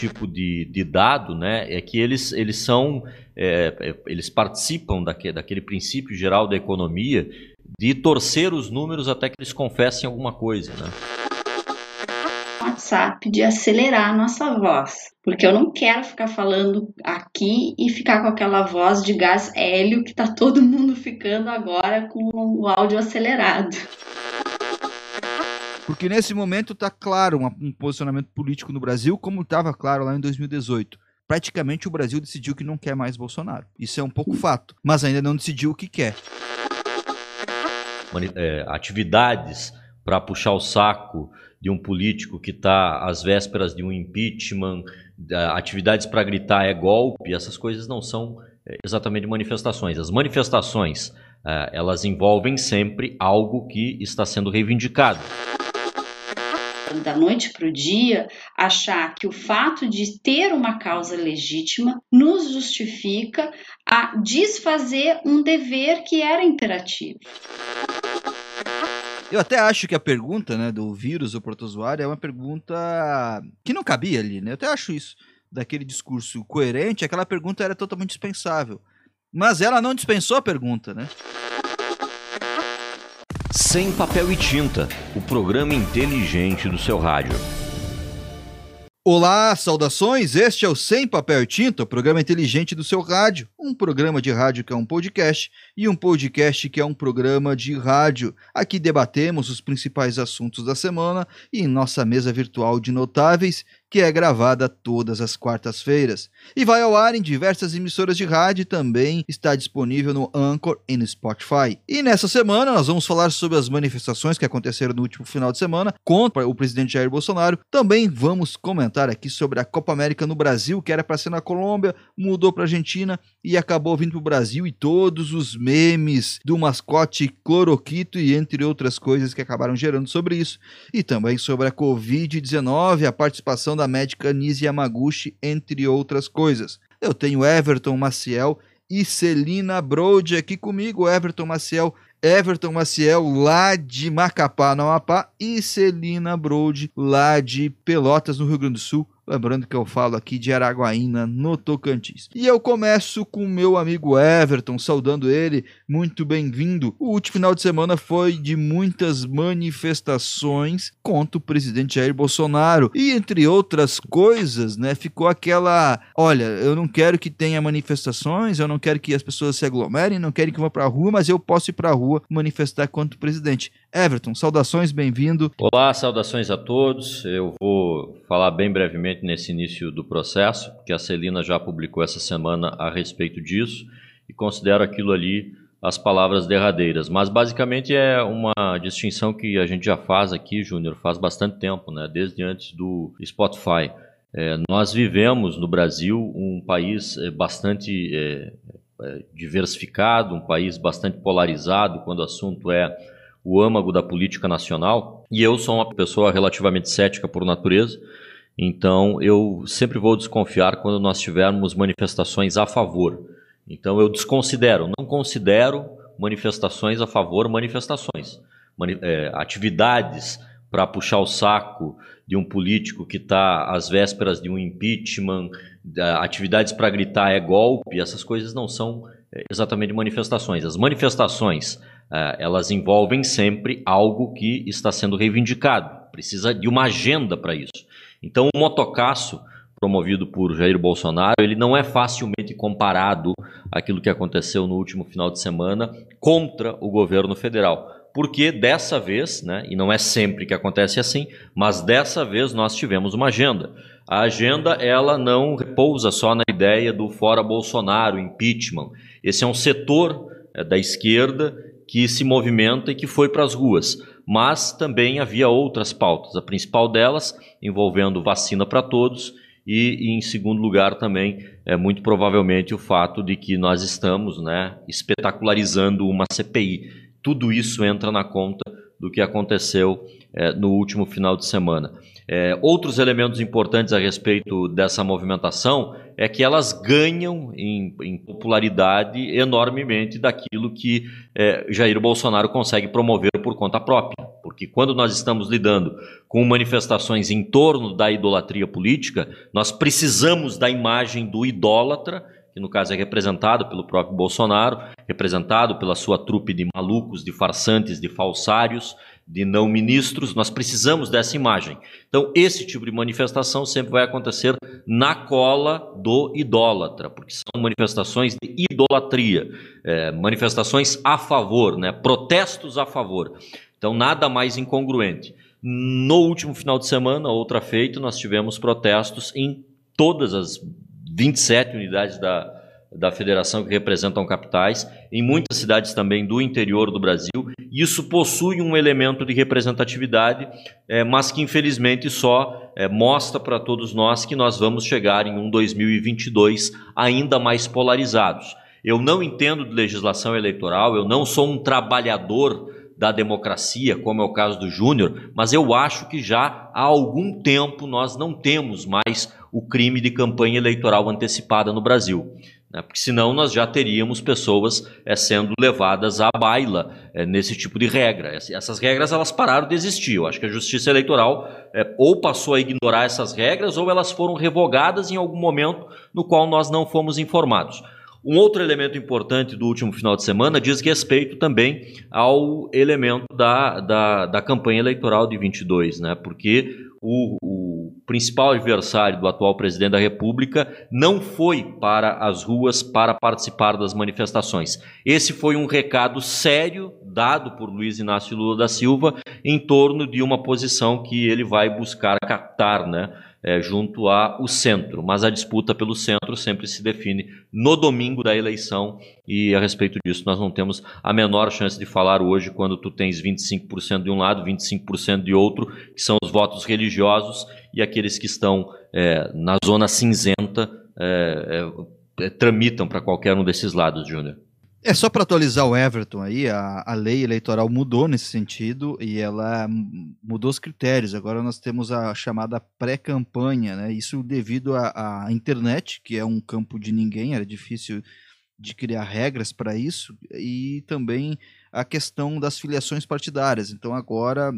tipo de, de dado, né, é que eles, eles são, é, é eles participam daquele, daquele princípio geral da economia de torcer os números até que eles confessem alguma coisa, né. WhatsApp de acelerar a nossa voz, porque eu não quero ficar falando aqui e ficar com aquela voz de gás hélio que tá todo mundo ficando agora com o áudio acelerado. Porque nesse momento está claro um, posicionamento político no Brasil, como estava claro lá em 2018 praticamente o Brasil decidiu que não quer mais Bolsonaro. Isso é um pouco fato, mas ainda não decidiu o que quer. É, atividades para puxar o saco de um político que está às vésperas de um impeachment, atividades para gritar é golpe, essas coisas não são é, exatamente manifestações. As manifestações, é, elas envolvem sempre algo que está sendo reivindicado da noite para o dia, achar que o fato de ter uma causa legítima nos justifica a desfazer um dever que era imperativo. Eu até acho que a pergunta né, do vírus ou protozoário é uma pergunta que não cabia ali, né? Eu até acho isso. Daquele discurso coerente, aquela pergunta era totalmente dispensável. Mas ela não dispensou a pergunta, né? Sem papel e tinta, o programa inteligente do seu rádio. Olá, saudações! Este é o Sem Papel e Tinta, o programa inteligente do seu rádio. Um programa de rádio que é um podcast e um podcast que é um programa de rádio. Aqui debatemos os principais assuntos da semana em nossa mesa virtual de notáveis que é gravada todas as quartas-feiras. E vai ao ar em diversas emissoras de rádio e também está disponível no Anchor e no Spotify. E nessa semana nós vamos falar sobre as manifestações que aconteceram no último final de semana contra o presidente Jair Bolsonaro. Também vamos comentar aqui sobre a Copa América no Brasil, que era para ser na Colômbia, mudou para Argentina e acabou vindo para o Brasil e todos os memes do mascote cloroquito e entre outras coisas que acabaram gerando sobre isso. E também sobre a Covid-19, a participação da médica Nise Yamaguchi, entre outras coisas. Eu tenho Everton Maciel e Celina Brode aqui comigo. Everton Maciel, Everton Maciel lá de Macapá, no Amapá, e Celina Brode lá de Pelotas, no Rio Grande do Sul. Lembrando que eu falo aqui de Araguaína, no Tocantins. E eu começo com o meu amigo Everton, saudando ele, muito bem-vindo. O último final de semana foi de muitas manifestações contra o presidente Jair Bolsonaro. E entre outras coisas, né, ficou aquela: olha, eu não quero que tenha manifestações, eu não quero que as pessoas se aglomerem, não quero que vá pra rua, mas eu posso ir pra rua manifestar contra o presidente. Everton, saudações, bem-vindo. Olá, saudações a todos. Eu vou falar bem brevemente nesse início do processo, que a Celina já publicou essa semana a respeito disso, e considero aquilo ali as palavras derradeiras. Mas basicamente é uma distinção que a gente já faz aqui, Júnior, faz bastante tempo, né? desde antes do Spotify. É, nós vivemos no Brasil um país é, bastante é, é diversificado, um país bastante polarizado quando o assunto é o âmago da política nacional. E eu sou uma pessoa relativamente cética por natureza, então eu sempre vou desconfiar quando nós tivermos manifestações a favor. Então eu desconsidero, não considero manifestações a favor, manifestações. Mani é, atividades para puxar o saco de um político que está às vésperas de um impeachment, atividades para gritar é golpe, essas coisas não são é, exatamente manifestações. As manifestações é, elas envolvem sempre algo que está sendo reivindicado. Precisa de uma agenda para isso. Então, o motocaço promovido por Jair Bolsonaro, ele não é facilmente comparado àquilo que aconteceu no último final de semana contra o governo federal. Porque dessa vez, né, e não é sempre que acontece assim, mas dessa vez nós tivemos uma agenda. A agenda ela não repousa só na ideia do fora Bolsonaro, impeachment. Esse é um setor é, da esquerda que se movimenta e que foi para as ruas. Mas também havia outras pautas, a principal delas envolvendo vacina para todos e, e, em segundo lugar também é muito provavelmente o fato de que nós estamos né, espetacularizando uma CPI. Tudo isso entra na conta do que aconteceu é, no último final de semana. É, outros elementos importantes a respeito dessa movimentação é que elas ganham em, em popularidade enormemente daquilo que é, Jair Bolsonaro consegue promover por conta própria. Porque quando nós estamos lidando com manifestações em torno da idolatria política, nós precisamos da imagem do idólatra que no caso é representado pelo próprio Bolsonaro, representado pela sua trupe de malucos, de farsantes, de falsários, de não ministros, nós precisamos dessa imagem. Então, esse tipo de manifestação sempre vai acontecer na cola do idólatra, porque são manifestações de idolatria, é, manifestações a favor, né, protestos a favor. Então, nada mais incongruente. No último final de semana, outra feita, nós tivemos protestos em todas as 27 unidades da, da federação que representam capitais, em muitas cidades também do interior do Brasil. Isso possui um elemento de representatividade, é, mas que infelizmente só é, mostra para todos nós que nós vamos chegar em um 2022 ainda mais polarizados. Eu não entendo de legislação eleitoral, eu não sou um trabalhador da democracia, como é o caso do Júnior, mas eu acho que já há algum tempo nós não temos mais o crime de campanha eleitoral antecipada no Brasil né? porque senão nós já teríamos pessoas é, sendo levadas à baila é, nesse tipo de regra. Essas regras elas pararam de existir. Eu acho que a Justiça Eleitoral é, ou passou a ignorar essas regras ou elas foram revogadas em algum momento no qual nós não fomos informados. Um outro elemento importante do último final de semana diz respeito também ao elemento da, da, da campanha eleitoral de 22, né? porque o, o principal adversário do atual presidente da República não foi para as ruas para participar das manifestações. Esse foi um recado sério dado por Luiz Inácio Lula da Silva em torno de uma posição que ele vai buscar captar, né? É, junto ao centro, mas a disputa pelo centro sempre se define no domingo da eleição e a respeito disso nós não temos a menor chance de falar hoje quando tu tens 25% de um lado, 25% de outro, que são os votos religiosos e aqueles que estão é, na zona cinzenta é, é, tramitam para qualquer um desses lados, Júnior. É só para atualizar o Everton aí, a, a lei eleitoral mudou nesse sentido e ela mudou os critérios. Agora nós temos a chamada pré-campanha, né? Isso devido à internet, que é um campo de ninguém, era difícil de criar regras para isso, e também a questão das filiações partidárias. Então agora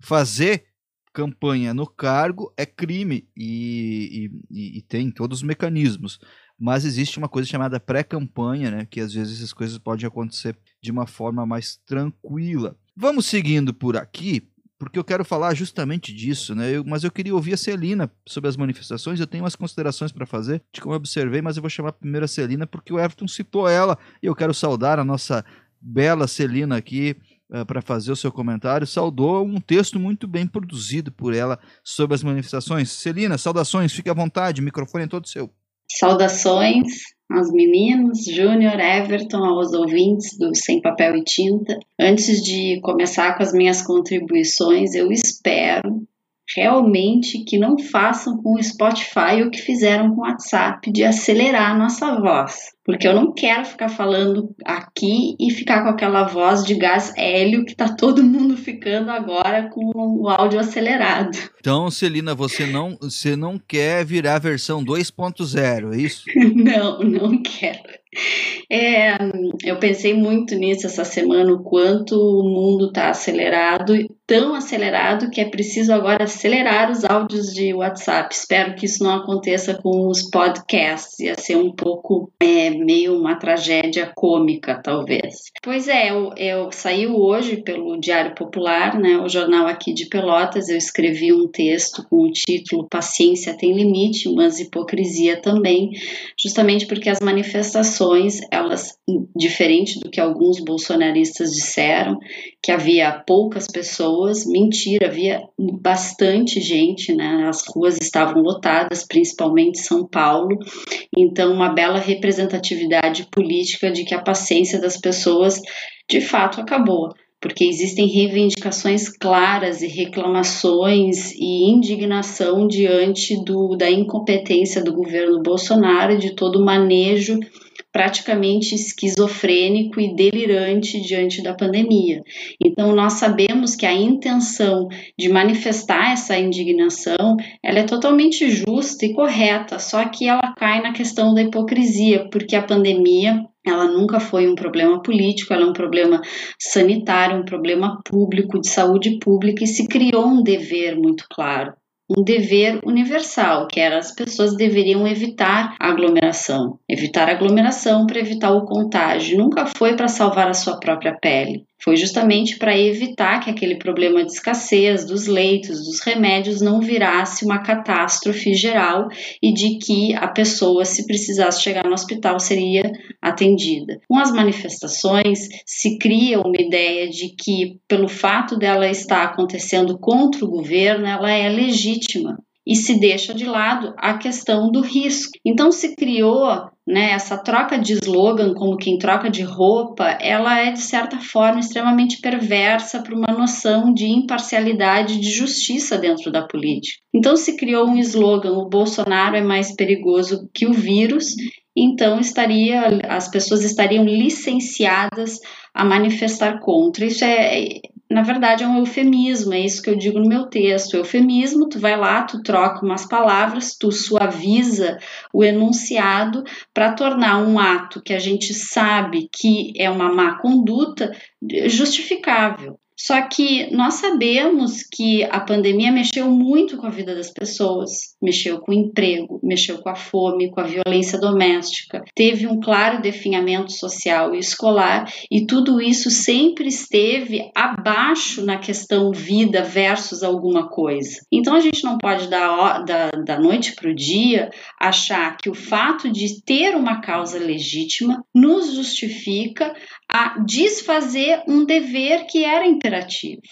fazer campanha no cargo é crime e, e, e tem todos os mecanismos mas existe uma coisa chamada pré-campanha, né, que às vezes essas coisas podem acontecer de uma forma mais tranquila. Vamos seguindo por aqui, porque eu quero falar justamente disso, né? Eu, mas eu queria ouvir a Celina sobre as manifestações. Eu tenho umas considerações para fazer de como eu observei, mas eu vou chamar primeiro a Celina porque o Everton citou ela e eu quero saudar a nossa bela Celina aqui uh, para fazer o seu comentário. Saudou um texto muito bem produzido por ela sobre as manifestações. Celina, saudações, fique à vontade, o microfone é todo seu. Saudações aos meninos, Júnior, Everton, aos ouvintes do Sem Papel e Tinta. Antes de começar com as minhas contribuições, eu espero realmente que não façam com o Spotify o que fizeram com o WhatsApp de acelerar a nossa voz. Porque eu não quero ficar falando aqui e ficar com aquela voz de gás hélio que tá todo mundo ficando agora com o áudio acelerado. Então, Celina, você não, você não quer virar a versão 2.0, é isso? não, não quero. É, eu pensei muito nisso essa semana, o quanto o mundo está acelerado, tão acelerado que é preciso agora acelerar os áudios de WhatsApp. Espero que isso não aconteça com os podcasts, ia ser um pouco é, meio uma tragédia cômica, talvez. Pois é, eu, eu saiu hoje pelo Diário Popular, né, o jornal aqui de Pelotas, eu escrevi um texto com o título Paciência tem limite, mas hipocrisia também, justamente porque as manifestações, elas, diferente do que alguns bolsonaristas disseram, que havia poucas pessoas, mentira, havia bastante gente, né, as ruas estavam lotadas, principalmente São Paulo, então uma bela representatividade política de que a paciência das pessoas de fato acabou. Porque existem reivindicações claras e reclamações e indignação diante do, da incompetência do governo Bolsonaro e de todo o manejo praticamente esquizofrênico e delirante diante da pandemia. Então nós sabemos que a intenção de manifestar essa indignação, ela é totalmente justa e correta, só que ela cai na questão da hipocrisia, porque a pandemia ela nunca foi um problema político, ela é um problema sanitário, um problema público, de saúde pública, e se criou um dever muito claro um dever universal, que era as pessoas deveriam evitar aglomeração, evitar aglomeração para evitar o contágio. Nunca foi para salvar a sua própria pele. Foi justamente para evitar que aquele problema de escassez dos leitos, dos remédios, não virasse uma catástrofe geral e de que a pessoa, se precisasse chegar no hospital, seria atendida. Com as manifestações, se cria uma ideia de que, pelo fato dela estar acontecendo contra o governo, ela é legítima e se deixa de lado a questão do risco. Então se criou né, essa troca de slogan como quem troca de roupa, ela é de certa forma extremamente perversa para uma noção de imparcialidade, de justiça dentro da política. Então se criou um slogan: o Bolsonaro é mais perigoso que o vírus. Então estaria, as pessoas estariam licenciadas a manifestar contra. Isso é, na verdade é um eufemismo, é isso que eu digo no meu texto. eufemismo, tu vai lá, tu troca umas palavras, tu suaviza o enunciado para tornar um ato que a gente sabe que é uma má conduta justificável. Só que nós sabemos que a pandemia mexeu muito com a vida das pessoas, mexeu com o emprego, mexeu com a fome, com a violência doméstica, teve um claro definhamento social e escolar, e tudo isso sempre esteve abaixo na questão vida versus alguma coisa. Então a gente não pode da, da, da noite para o dia achar que o fato de ter uma causa legítima nos justifica a desfazer um dever que era imperativo.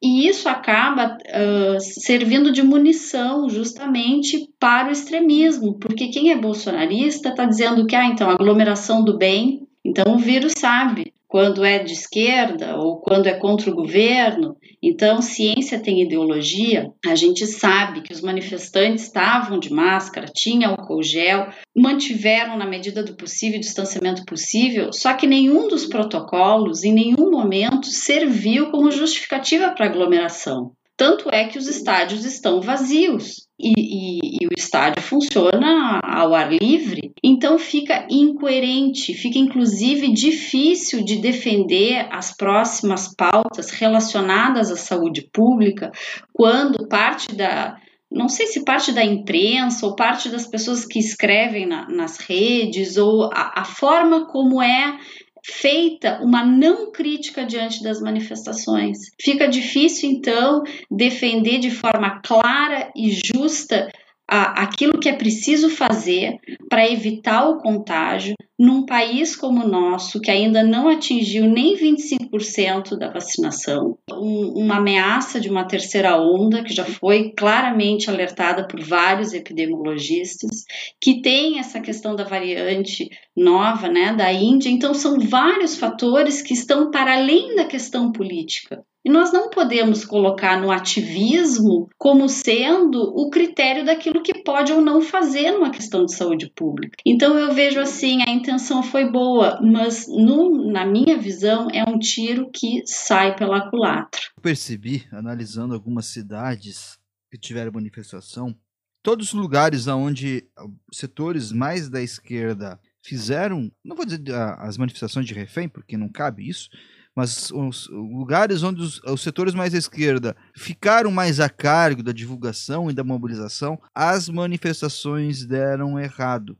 E isso acaba uh, servindo de munição justamente para o extremismo, porque quem é bolsonarista está dizendo que, ah, então, aglomeração do bem, então o vírus sabe quando é de esquerda ou quando é contra o governo. Então, ciência tem ideologia. A gente sabe que os manifestantes estavam de máscara, tinha álcool gel, mantiveram na medida do possível o distanciamento possível, só que nenhum dos protocolos em nenhum momento serviu como justificativa para aglomeração. Tanto é que os estádios estão vazios e, e, e, o estádio funciona ao ar livre, então fica incoerente, fica inclusive difícil de defender as próximas pautas relacionadas à saúde pública quando parte da. Não sei se parte da imprensa ou parte das pessoas que escrevem na, nas redes ou a, a forma como é feita uma não crítica diante das manifestações. Fica difícil, então, defender de forma clara e justa aquilo que é preciso fazer para evitar o contágio num país como o nosso, que ainda não atingiu nem 25% da vacinação, um, uma ameaça de uma terceira onda, que já foi claramente alertada por vários epidemiologistas, que tem essa questão da variante nova, né, da Índia. Então, são vários fatores que estão para além da questão política. E nós não podemos colocar no ativismo como sendo o critério daquilo que pode ou não fazer numa questão de saúde pública. Então eu vejo assim, a intenção foi boa, mas no, na minha visão é um tiro que sai pela culatra. Eu percebi, analisando algumas cidades que tiveram manifestação, todos os lugares onde setores mais da esquerda fizeram, não vou dizer as manifestações de refém, porque não cabe isso, mas os lugares onde os, os, setores mais à esquerda ficaram mais a cargo da divulgação e da mobilização, as manifestações deram errado.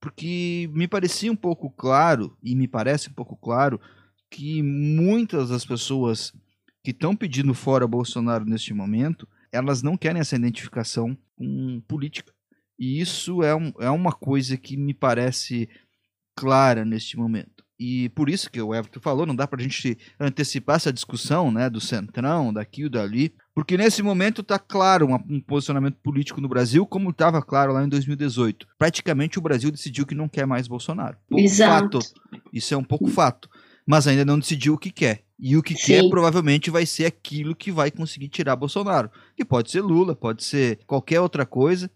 Porque me parecia um pouco claro, e me parece um pouco claro, que muitas das pessoas que estão pedindo fora Bolsonaro neste momento, elas não querem essa identificação com política. E isso é, um, é uma coisa que me parece clara neste momento. E por isso que o Everton falou, não dá para a gente antecipar essa discussão né, do centrão, daqui e dali, porque nesse momento está claro um, posicionamento político no Brasil, como estava claro lá em 2018. Praticamente o Brasil decidiu que não quer mais Bolsonaro. Pouco Exato. Fato. Isso é um pouco fato. Mas ainda não decidiu o que quer. E o que Sim. quer provavelmente vai ser aquilo que vai conseguir tirar Bolsonaro. Que pode ser Lula, pode ser qualquer outra coisa,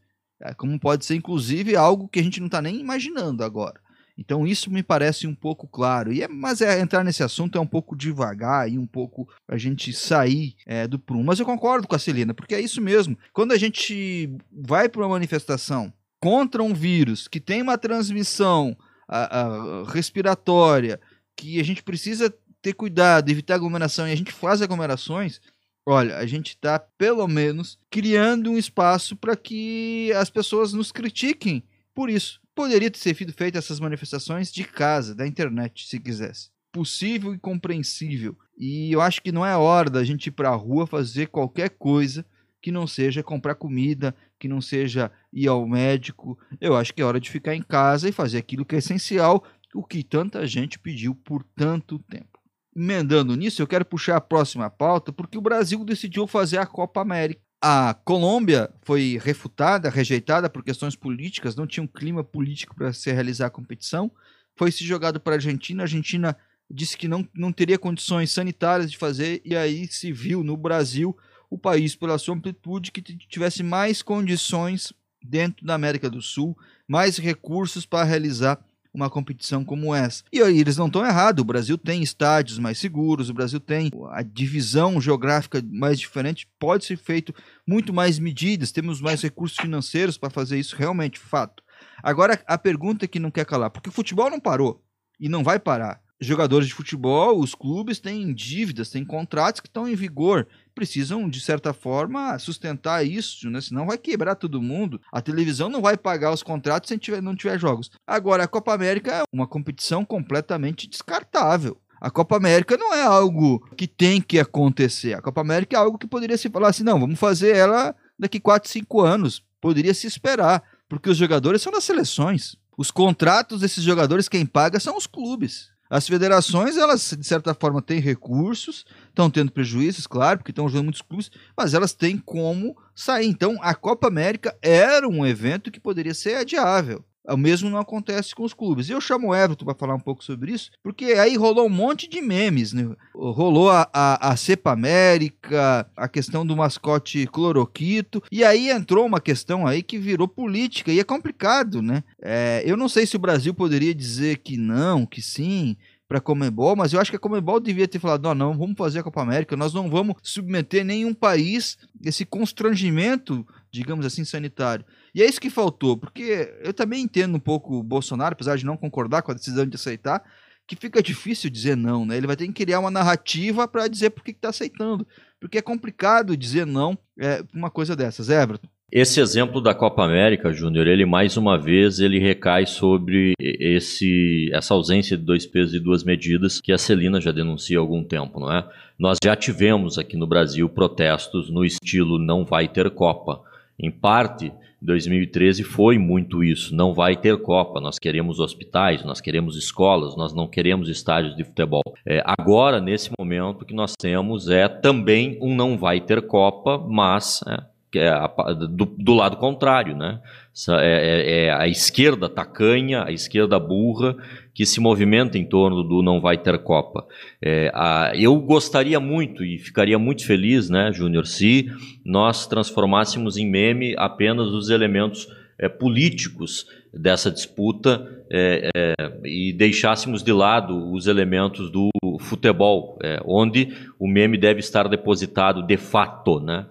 como pode ser inclusive algo que a gente não está nem imaginando agora. Então isso me parece um pouco claro. E é, mas é, entrar nesse assunto é um pouco devagar e um pouco a gente sair é, do prumo. Mas eu concordo com a Celina, porque é isso mesmo. Quando a gente vai para uma manifestação contra um vírus que tem uma transmissão a, a, respiratória, que a gente precisa ter cuidado, evitar aglomeração, e a gente faz aglomerações, olha, a gente está pelo menos criando um espaço para que as pessoas nos critiquem por isso. Poderia ter sido feito essas manifestações de casa, da internet, se quisesse. Possível e compreensível. E eu acho que não é hora da gente ir para a rua fazer qualquer coisa que não seja comprar comida, que não seja ir ao médico. Eu acho que é hora de ficar em casa e fazer aquilo que é essencial, o que tanta gente pediu por tanto tempo. Emendando nisso, eu quero puxar a próxima pauta porque o Brasil decidiu fazer a Copa América. A Colômbia foi refutada, rejeitada por questões políticas, não tinha um clima político para se realizar a competição. Foi se jogado para a Argentina. A Argentina disse que não, não teria condições sanitárias de fazer, e aí se viu no Brasil o país, pela sua amplitude, que tivesse mais condições dentro da América do Sul, mais recursos para realizar uma competição como essa. E aí eles não estão errados, o Brasil tem estádios mais seguros, o Brasil tem a divisão geográfica mais diferente, pode ser feito muito mais medidas, temos mais recursos financeiros para fazer isso, realmente, fato. Agora, a pergunta que não quer calar, porque o futebol não parou e não vai parar jogadores de futebol, os clubes têm dívidas, têm contratos que estão em vigor, precisam de certa forma sustentar isso, né? Senão vai quebrar todo mundo. A televisão não vai pagar os contratos se não tiver jogos. Agora a Copa América é uma competição completamente descartável. A Copa América não é algo que tem que acontecer. A Copa América é algo que poderia se falar assim, não, vamos fazer ela daqui 4, 5 anos. Poderia se esperar, porque os jogadores são das seleções. Os contratos desses jogadores quem paga são os clubes. As federações, elas, de certa forma, têm recursos, estão tendo prejuízos, claro, porque estão jogando muitos clubes, mas elas têm como sair. Então, a Copa América era um evento que poderia ser adiável. O mesmo não acontece com os clubes. Eu chamo o Everton para falar um pouco sobre isso, porque aí rolou um monte de memes. Né? Rolou a, a, a Cepa América, a questão do mascote cloroquito, e aí entrou uma questão aí que virou política, e é complicado, né? É, eu não sei se o Brasil poderia dizer que não, que sim, para a Comebol, mas eu acho que a Comebol devia ter falado: não, não, vamos fazer a Copa América, nós não vamos submeter nenhum país esse constrangimento, digamos assim, sanitário. E é isso que faltou, porque eu também entendo um pouco o Bolsonaro, apesar de não concordar com a decisão de aceitar, que fica difícil dizer não, né? Ele vai ter que criar uma narrativa para dizer por que está aceitando. Porque é complicado dizer não é, uma coisa dessas. Everton. Esse exemplo da Copa América, Júnior, ele mais uma vez ele recai sobre esse, essa ausência de dois pesos e duas medidas que a Celina já denuncia há algum tempo, não é? Nós já tivemos aqui no Brasil protestos no estilo não vai ter Copa. Em parte 2013 foi muito isso. Não vai ter Copa. Nós queremos hospitais, nós queremos escolas, nós não queremos estádios de futebol. É, agora, nesse momento, o que nós temos é também um não vai ter Copa, mas é, é do, do, lado contrário, né? É, é, é, a esquerda tacanha, a esquerda burra que se movimenta em torno do não vai ter Copa. É, a, eu gostaria muito e ficaria muito feliz, né, Júnior, se nós transformássemos em meme apenas os elementos é, políticos dessa disputa é, é, e deixássemos de lado os elementos do futebol, é, onde o meme deve estar depositado de fato, né?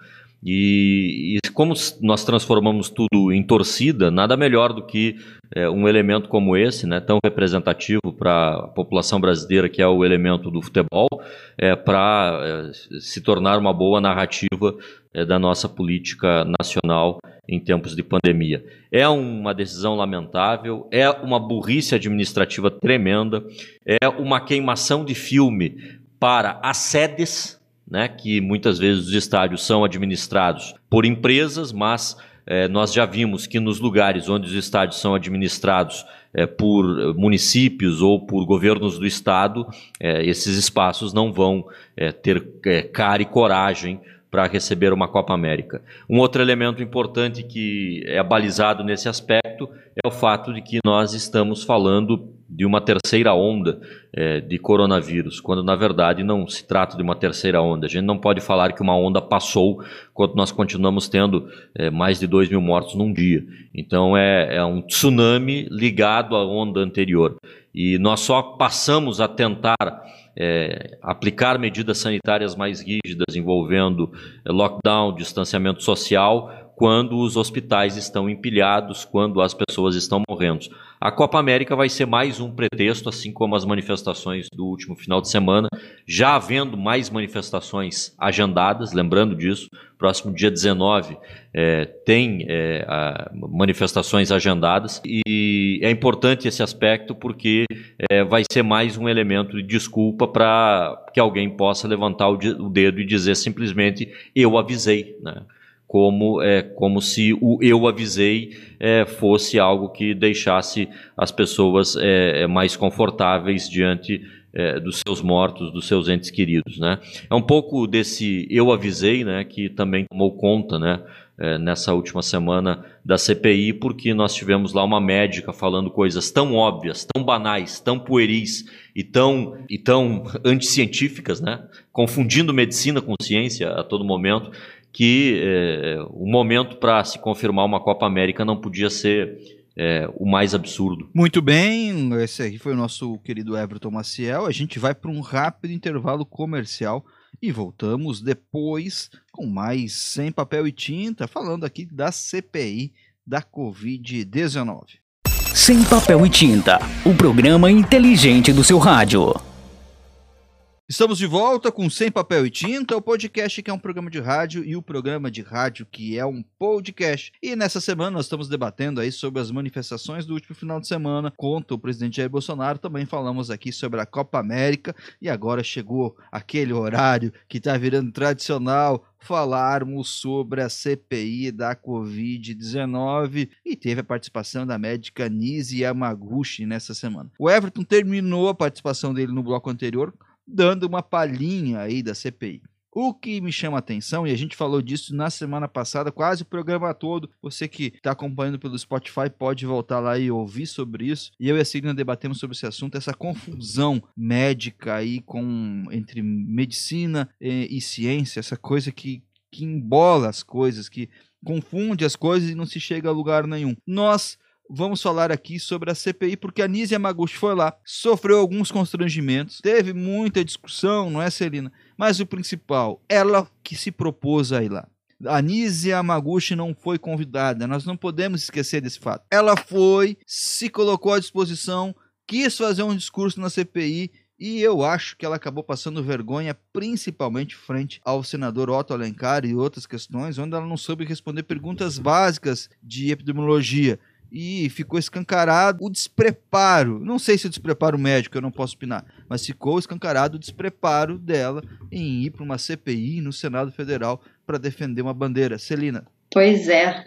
E, e, como nós transformamos tudo em torcida, nada melhor do que é, um elemento como esse, né, tão representativo para a população brasileira, que é o elemento do futebol, é, para é, se tornar uma boa narrativa é, da nossa política nacional em tempos de pandemia. É uma decisão lamentável, é uma burrice administrativa tremenda, é uma queimação de filme para as sedes né, que muitas vezes os estádios são administrados por empresas, mas é, nós já vimos que nos lugares onde os estádios são administrados é, por municípios ou por governos do estado, é, esses espaços não vão ter cara e coragem para receber uma Copa América. Um outro elemento importante que é balizado nesse aspecto é o fato de que nós estamos falando de uma terceira onda é, de coronavírus, quando na verdade não se trata de uma terceira onda. A gente não pode falar que uma onda passou quando nós continuamos tendo é, mais de 2 mil mortos num dia. Então é, é um tsunami ligado à onda anterior. E nós só passamos a tentar é, aplicar medidas sanitárias mais rígidas envolvendo lockdown, distanciamento social, quando os hospitais estão empilhados, quando as pessoas estão morrendo. A Copa América vai ser mais um pretexto, assim como as manifestações do último final de semana, já havendo mais manifestações agendadas, lembrando disso, próximo dia 19 é, tem é, manifestações agendadas e é importante esse aspecto porque é, vai ser mais um elemento de desculpa para que alguém possa levantar o dedo e dizer simplesmente eu avisei, né? Como, é, como se o eu avisei é, fosse algo que deixasse as pessoas é, é mais confortáveis diante é, dos seus mortos, dos seus entes queridos. Né? É um pouco desse eu avisei né, que também tomou conta né, é, nessa última semana da CPI, porque nós tivemos lá uma médica falando coisas tão óbvias, tão banais, tão pueris e tão, e tão anticientíficas, né? confundindo medicina com ciência a todo momento, que é, o momento para se confirmar uma Copa América não podia ser é, o mais absurdo. Muito bem, esse aqui foi o nosso querido Everton Maciel. A gente vai para um rápido intervalo comercial e voltamos depois com mais Sem Papel e Tinta, falando aqui da CPI da Covid-19. Sem Papel e Tinta, o programa inteligente do seu rádio. Estamos de volta com Sem Papel e Tinta, o podcast que é um programa de rádio e o programa de rádio que é um podcast. E nessa semana nós estamos debatendo aí sobre as manifestações do último final de semana contra o presidente Jair Bolsonaro. Também falamos aqui sobre a Copa América e agora chegou aquele horário que está virando tradicional falarmos sobre a CPI da Covid-19 e teve a participação da médica Nise Yamaguchi nessa semana. O Everton terminou a participação dele no bloco anterior dando uma palhinha aí da CPI. O que me chama a atenção, e a gente falou disso na semana passada, quase o programa todo. Você que está acompanhando pelo Spotify pode voltar lá e ouvir sobre isso. E eu e a Celina debatemos sobre esse assunto, essa confusão médica aí com entre medicina e, e ciência, essa coisa que, que embola as coisas, que confunde as coisas e não se chega a lugar nenhum. Nós vamos falar aqui sobre a CPI, porque a Nise Yamaguchi foi lá, sofreu alguns constrangimentos, teve muita discussão, não é, Celina? Mas o principal, ela que se propôs a ir lá. A Nise Yamaguchi não foi convidada, nós não podemos esquecer desse fato. Ela foi, se colocou à disposição, quis fazer um discurso na CPI e eu acho que ela acabou passando vergonha, principalmente frente ao senador Otto Alencar e outras questões, onde ela não soube responder perguntas básicas de epidemiologia e ficou escancarado o despreparo. Não sei se o despreparo médico, eu não posso opinar, mas ficou escancarado o despreparo dela em ir para uma CPI no Senado Federal para defender uma bandeira. Celina. Pois é,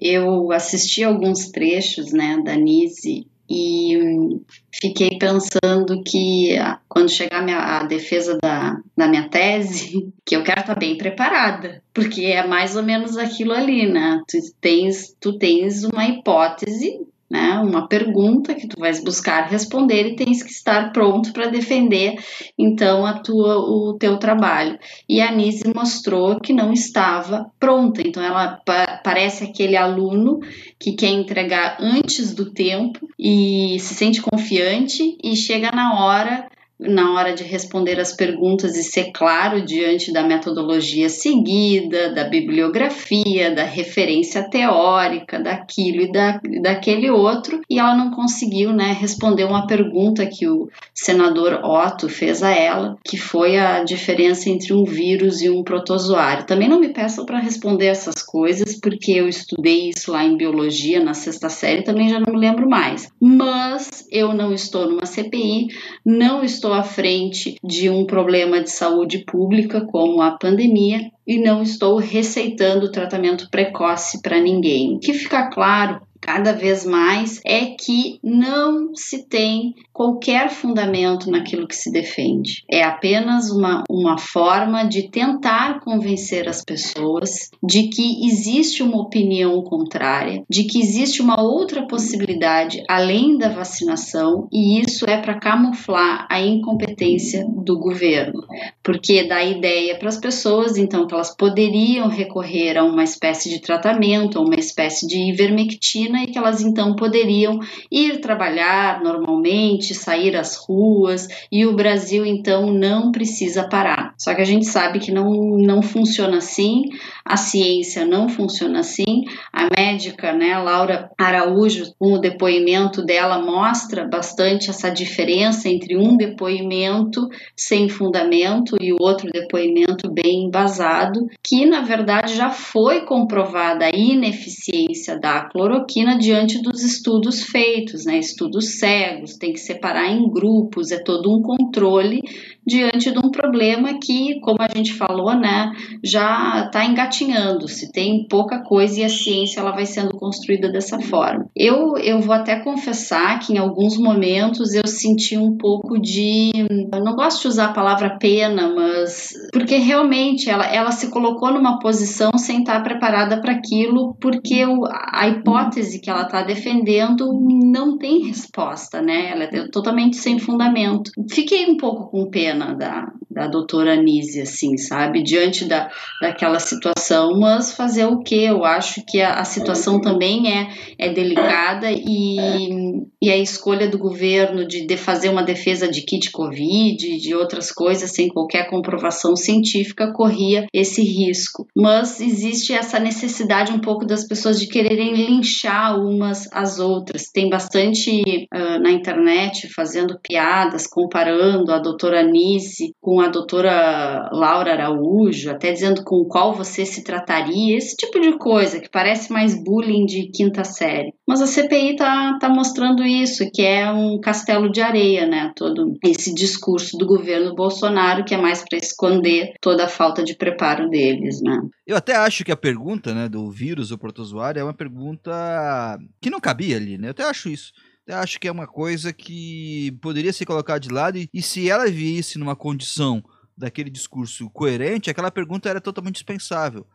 eu assisti alguns trechos né, da Nise e fiquei pensando que ah, quando chegar a, minha, a defesa da, da minha tese, que eu quero estar bem preparada, porque é mais ou menos aquilo ali, né? Tu tens, tu tens uma hipótese né? Uma pergunta que tu vais buscar responder e tens que estar pronto para defender então a tua o teu trabalho. E a Nise mostrou que não estava pronta. Então ela pa parece aquele aluno que quer entregar antes do tempo e se sente confiante e chega na hora na hora de responder as perguntas e ser claro diante da metodologia seguida, da bibliografia, da referência teórica, daquilo e da, daquele outro, e ela não conseguiu né, responder uma pergunta que o senador Otto fez a ela, que foi a diferença entre um vírus e um protozoário. Também não me peçam para responder essas coisas, porque eu estudei isso lá em biologia na sexta série, também já não me lembro mais. Mas eu não estou numa CPI, não estou à frente de um problema de saúde pública como a pandemia e não estou receitando tratamento precoce para ninguém. Que fica claro cada vez mais é que não se tem qualquer fundamento naquilo que se defende. É apenas uma, uma forma de tentar convencer as pessoas de que existe uma opinião contrária, de que existe uma outra possibilidade além da vacinação, e isso é para camuflar a incompetência do governo, porque dá ideia para as pessoas então que elas poderiam recorrer a uma espécie de tratamento, a uma espécie de ivermectina e que elas então poderiam ir trabalhar normalmente, sair às ruas e o Brasil então não precisa parar. Só que a gente sabe que não, não funciona assim, a ciência não funciona assim. A médica, né, Laura Araújo, com o depoimento dela mostra bastante essa diferença entre um depoimento sem fundamento e o outro depoimento bem embasado, que na verdade já foi comprovada a ineficiência da cloroquina diante dos estudos feitos, né? Estudos cegos, tem que separar em grupos, é todo um controle diante de um problema que, como a gente falou, né, já está engatinhando, se tem pouca coisa e a ciência ela vai sendo construída dessa forma. Eu, eu vou até confessar que em alguns momentos eu senti um pouco de, eu não gosto de usar a palavra pena, mas porque realmente ela, ela se colocou numa posição sem estar preparada para aquilo, porque o, a hipótese que ela está defendendo não tem resposta, né? Ela é totalmente sem fundamento. Fiquei um pouco com pena cena da, da doutora Anise, assim, sabe? Diante da, daquela situação, mas fazer o que? Eu acho que a, a, situação também é, é delicada e, e a escolha do governo de, de fazer uma defesa de kit Covid, de outras coisas, sem qualquer comprovação científica, corria esse risco. Mas existe essa necessidade um pouco das pessoas de quererem linchar umas às outras. Tem bastante uh, na internet fazendo piadas, comparando a doutora Anise com a doutora Laura Araújo, até dizendo com qual você se trataria, esse tipo de coisa que parece mais bullying de quinta série. Mas a CPI tá, tá mostrando isso, que é um castelo de areia, né? Todo esse discurso do governo Bolsonaro que é mais para esconder toda a falta de preparo deles, né? Eu até acho que a pergunta, né, do vírus ou protozoário é uma pergunta que não cabia ali, né? Eu até acho isso. Eu acho que é uma coisa que poderia ser colocada de lado e, e se ela visse numa condição daquele discurso coerente, aquela pergunta era totalmente dispensável.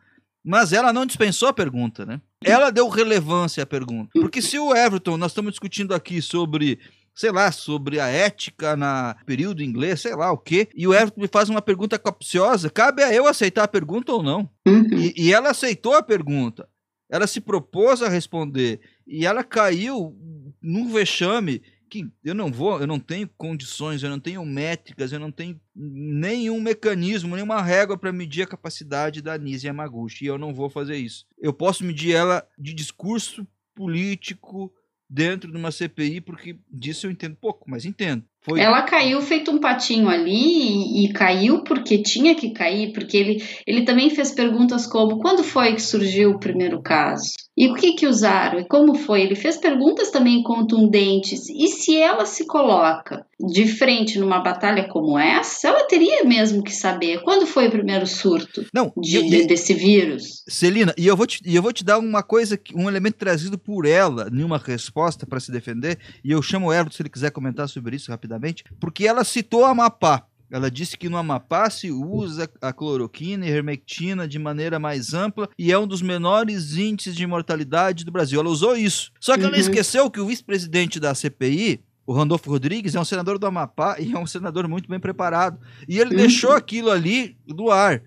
Mas ela não dispensou a pergunta, né? Ela deu relevância à pergunta. Porque se o Everton, nós estamos discutindo aqui sobre, sei lá, sobre a ética na período inglês, sei lá o quê, e o Everton me faz uma pergunta capciosa, cabe a eu aceitar a pergunta ou não? Uhum. E, e ela aceitou a pergunta. Ela se propôs a responder e ela caiu num vexame que eu não vou, eu não tenho condições, eu não tenho métricas, eu não tenho nenhum mecanismo, nenhuma régua para medir a capacidade da Nise Yamaguchi, e eu não vou fazer isso. Eu posso medir ela de discurso político dentro de uma CPI, porque disso eu entendo pouco, mas entendo. Foi... Ela caiu feito um patinho ali e, e, caiu porque tinha que cair, porque ele, ele também fez perguntas como quando foi que surgiu o primeiro caso? E o que que usaram? E como foi? Ele fez perguntas também contundentes. E se ela se coloca de frente numa batalha como essa, ela teria mesmo que saber quando foi o primeiro surto Não, de, e, desse vírus. Celina, e eu vou te, eu vou te dar uma coisa, um elemento trazido por ela em uma resposta para se defender, e eu chamo o Everton se ele quiser comentar sobre isso rapidamente porque ela citou Amapá. Ela disse que no Amapá se usa a cloroquina e hermectina de maneira mais ampla e é um dos menores índices de mortalidade do Brasil. Ela usou isso. Só que uhum. ela esqueceu que o vice-presidente da CPI, o Randolfo Rodrigues, é um senador do Amapá e é um senador muito bem preparado. E ele uhum. deixou aquilo ali do ar.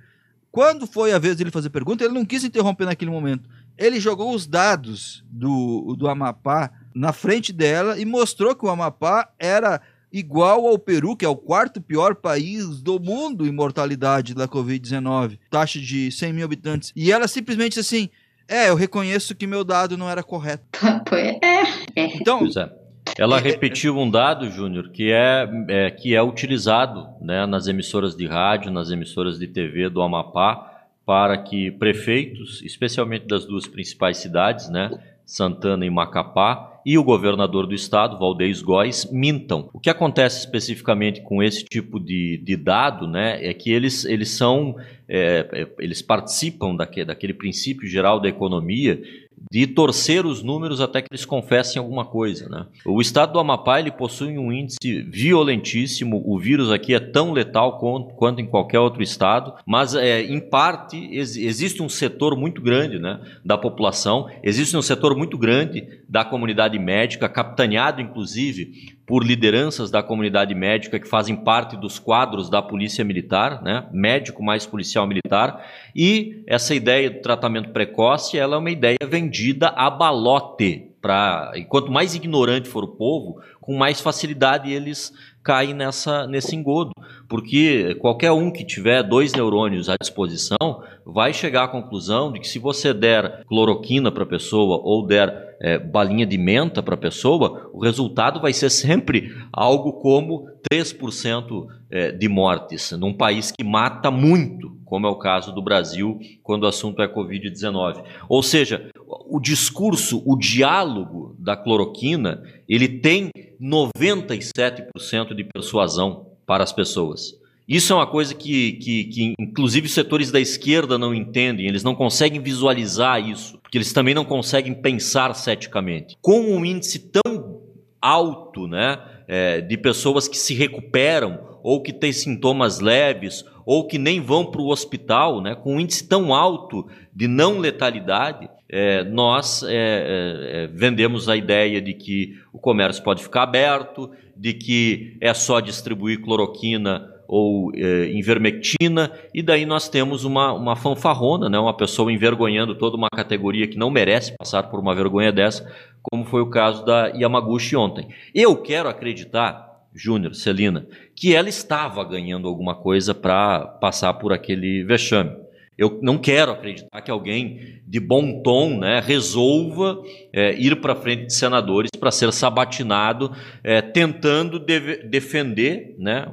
Quando foi a vez dele fazer pergunta, ele não quis interromper naquele momento. Ele jogou os dados do, do Amapá na frente dela e mostrou que o Amapá era igual ao Peru, que é o quarto pior país do mundo em mortalidade da Covid-19, taxa de 100 mil habitantes. E ela simplesmente assim, é, eu reconheço que meu dado não era correto. é. Então, pois é. Ela repetiu um dado, Júnior, que é, é, que é utilizado né, nas emissoras de rádio, nas emissoras de TV do Amapá, para que prefeitos, especialmente das duas principais cidades, né, Santana e Macapá, e o governador do estado, Valdez Góes, mintam. O que acontece especificamente com esse tipo de, de dado né, é que eles, eles são, é, é, eles participam daquele, daquele princípio geral da economia de torcer os números até que eles confessem alguma coisa. Né? O estado do Amapá ele possui um índice violentíssimo, o vírus aqui é tão letal quanto em qualquer outro estado, mas é, em parte ex existe um setor muito grande né, da população, existe um setor muito grande da comunidade médica, capitaneado inclusive por lideranças da comunidade médica que fazem parte dos quadros da polícia militar, né? médico mais policial militar, e essa ideia do tratamento precoce ela é uma ideia vendida a balote. Pra, e quanto mais ignorante for o povo, com mais facilidade eles caem nessa, nesse engodo. Porque qualquer um que tiver dois neurônios à disposição vai chegar à conclusão de que se você der cloroquina para a pessoa ou der é, balinha de menta para a pessoa, o resultado vai ser sempre algo como 3% é, de mortes, num país que mata muito, como é o caso do Brasil, quando o assunto é Covid-19. Ou seja, o discurso, o diálogo da cloroquina, ele tem 97% de persuasão para as pessoas. Isso é uma coisa que, que, que, inclusive, os setores da esquerda não entendem, eles não conseguem visualizar isso, porque eles também não conseguem pensar ceticamente. Com um índice tão alto né, é, de pessoas que se recuperam, ou que têm sintomas leves, ou que nem vão para o hospital, né, com um índice tão alto de não letalidade, é, nós é, é, é vendemos a ideia de que o comércio pode ficar aberto, de que é só distribuir cloroquina ou é, invermectina, e daí nós temos uma, uma fanfarrona, né, uma pessoa envergonhando toda uma categoria que não merece passar por uma vergonha dessa, como foi o caso da Yamaguchi ontem. Eu quero acreditar, Júnior, Celina, que ela estava ganhando alguma coisa para passar por aquele vexame. Eu não quero acreditar que alguém de bom tom né, resolva é, ir para frente de senadores para ser sabatinado, é, tentando de defender né,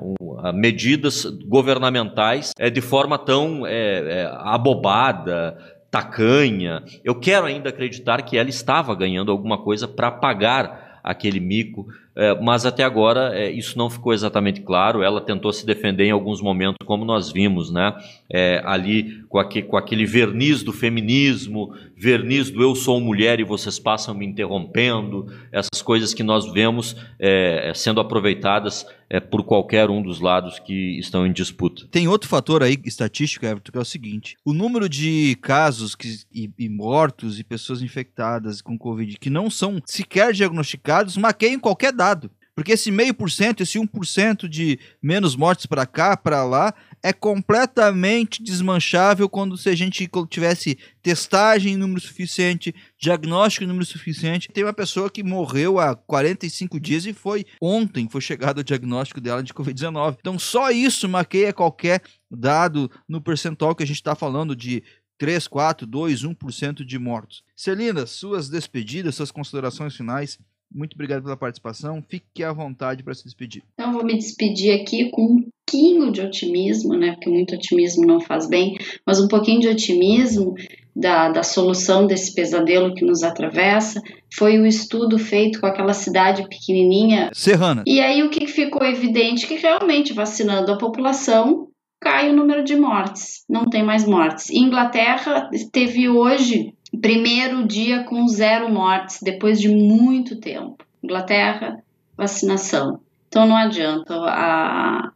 medidas governamentais é, de forma tão é, é, abobada, tacanha. Eu quero ainda acreditar que ela estava ganhando alguma coisa para pagar aquele mico é, mas até agora é, isso não ficou exatamente claro. Ela tentou se defender em alguns momentos, como nós vimos, né? É, ali com, aquele, com aquele verniz do feminismo, verniz do eu sou mulher e vocês passam me interrompendo, essas coisas que nós vemos é, sendo aproveitadas é, por qualquer um dos lados que estão em disputa. Tem outro fator aí estatístico, Everton, que é o seguinte: o número de casos que, e, e mortos e pessoas infectadas com Covid que não são sequer diagnosticados maqueiam qualquer dado. Porque esse meio por cento, esse 1% de menos mortes para cá, para lá, é completamente desmanchável quando se a gente tivesse testagem em número suficiente, diagnóstico em número suficiente. Tem uma pessoa que morreu há 45 dias e foi ontem, foi chegado o diagnóstico dela de Covid-19. Então só isso maqueia qualquer dado no percentual que a gente está falando de 3, 4, 2, 1% de mortos. Celina, suas despedidas, suas considerações finais muito obrigado pela participação. Fique à vontade para se despedir. Então, vou me despedir aqui com um pouquinho de otimismo, né? Porque muito otimismo não faz bem, mas um pouquinho de otimismo da, da solução desse pesadelo que nos atravessa foi o estudo feito com aquela cidade pequenininha. Serrana. E aí o que ficou evidente? Que realmente vacinando a população cai o número de mortes, não tem mais mortes. Inglaterra teve hoje primeiro dia com zero mortes, depois de muito tempo. Inglaterra, vacinação. Então não adianta, a,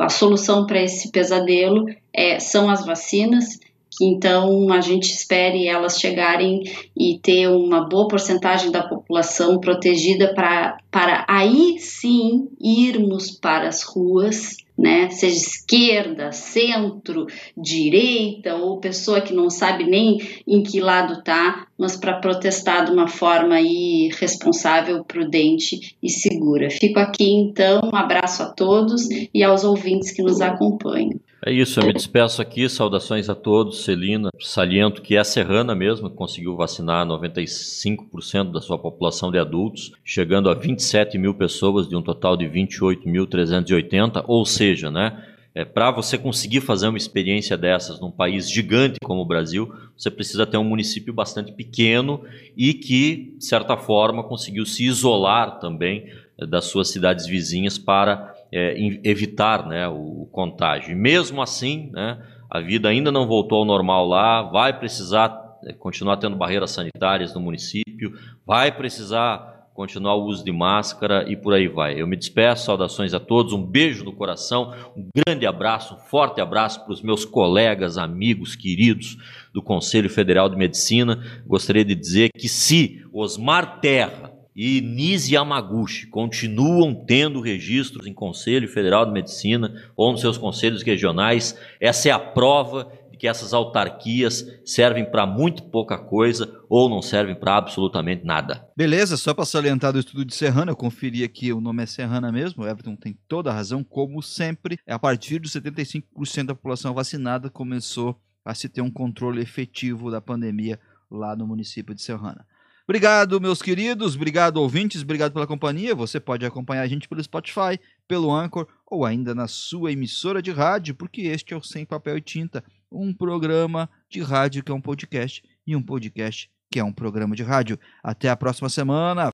a solução para esse pesadelo é, são as vacinas, que então a gente espere elas chegarem e ter uma boa porcentagem da população protegida pra, para aí sim irmos para as ruas né? Seja esquerda, centro, direita ou pessoa que não sabe nem em que lado tá, mas para protestar de uma forma aí responsável, prudente e segura. Fico aqui então, um abraço a todos e aos ouvintes que nos acompanham. É isso, eu me despeço aqui, saudações a todos, Celina. Saliento que é serrana mesmo, conseguiu vacinar 95% da sua população de adultos, chegando a 27 mil pessoas de um total de 28.380, ou seja, né? É, para você conseguir fazer uma experiência dessas num país gigante como o Brasil, você precisa ter um município bastante pequeno e que, de certa forma, conseguiu se isolar também é, das suas cidades vizinhas para é, evitar né, o, contágio. E mesmo assim, né, a vida ainda não voltou ao normal lá, vai precisar é, continuar tendo barreiras sanitárias no município, vai precisar continuar o uso de máscara e por aí vai. Eu me despeço, saudações a todos, um beijo no coração, um grande abraço, um forte abraço para os meus colegas, amigos, queridos do Conselho Federal de Medicina. Gostaria de dizer que se Osmar Terra e Nise Yamaguchi continuam tendo registros em Conselho Federal de Medicina ou nos seus conselhos regionais, essa é a prova de que essas autarquias servem para muito pouca coisa ou não servem para absolutamente nada. Beleza, só para salientar do estudo de Serrana, eu conferi aqui, o nome é Serrana mesmo, o Everton tem toda a razão, como sempre, a partir dos 75% da população vacinada começou a se ter um controle efetivo da pandemia lá no município de Serrana. Obrigado, meus queridos, obrigado, ouvintes, obrigado pela companhia. Você pode acompanhar a gente pelo Spotify, pelo Anchor ou ainda na sua emissora de rádio, porque este é o Sem Papel e Tinta, um programa de rádio que é um podcast e um podcast que é um programa de rádio. Até a próxima semana.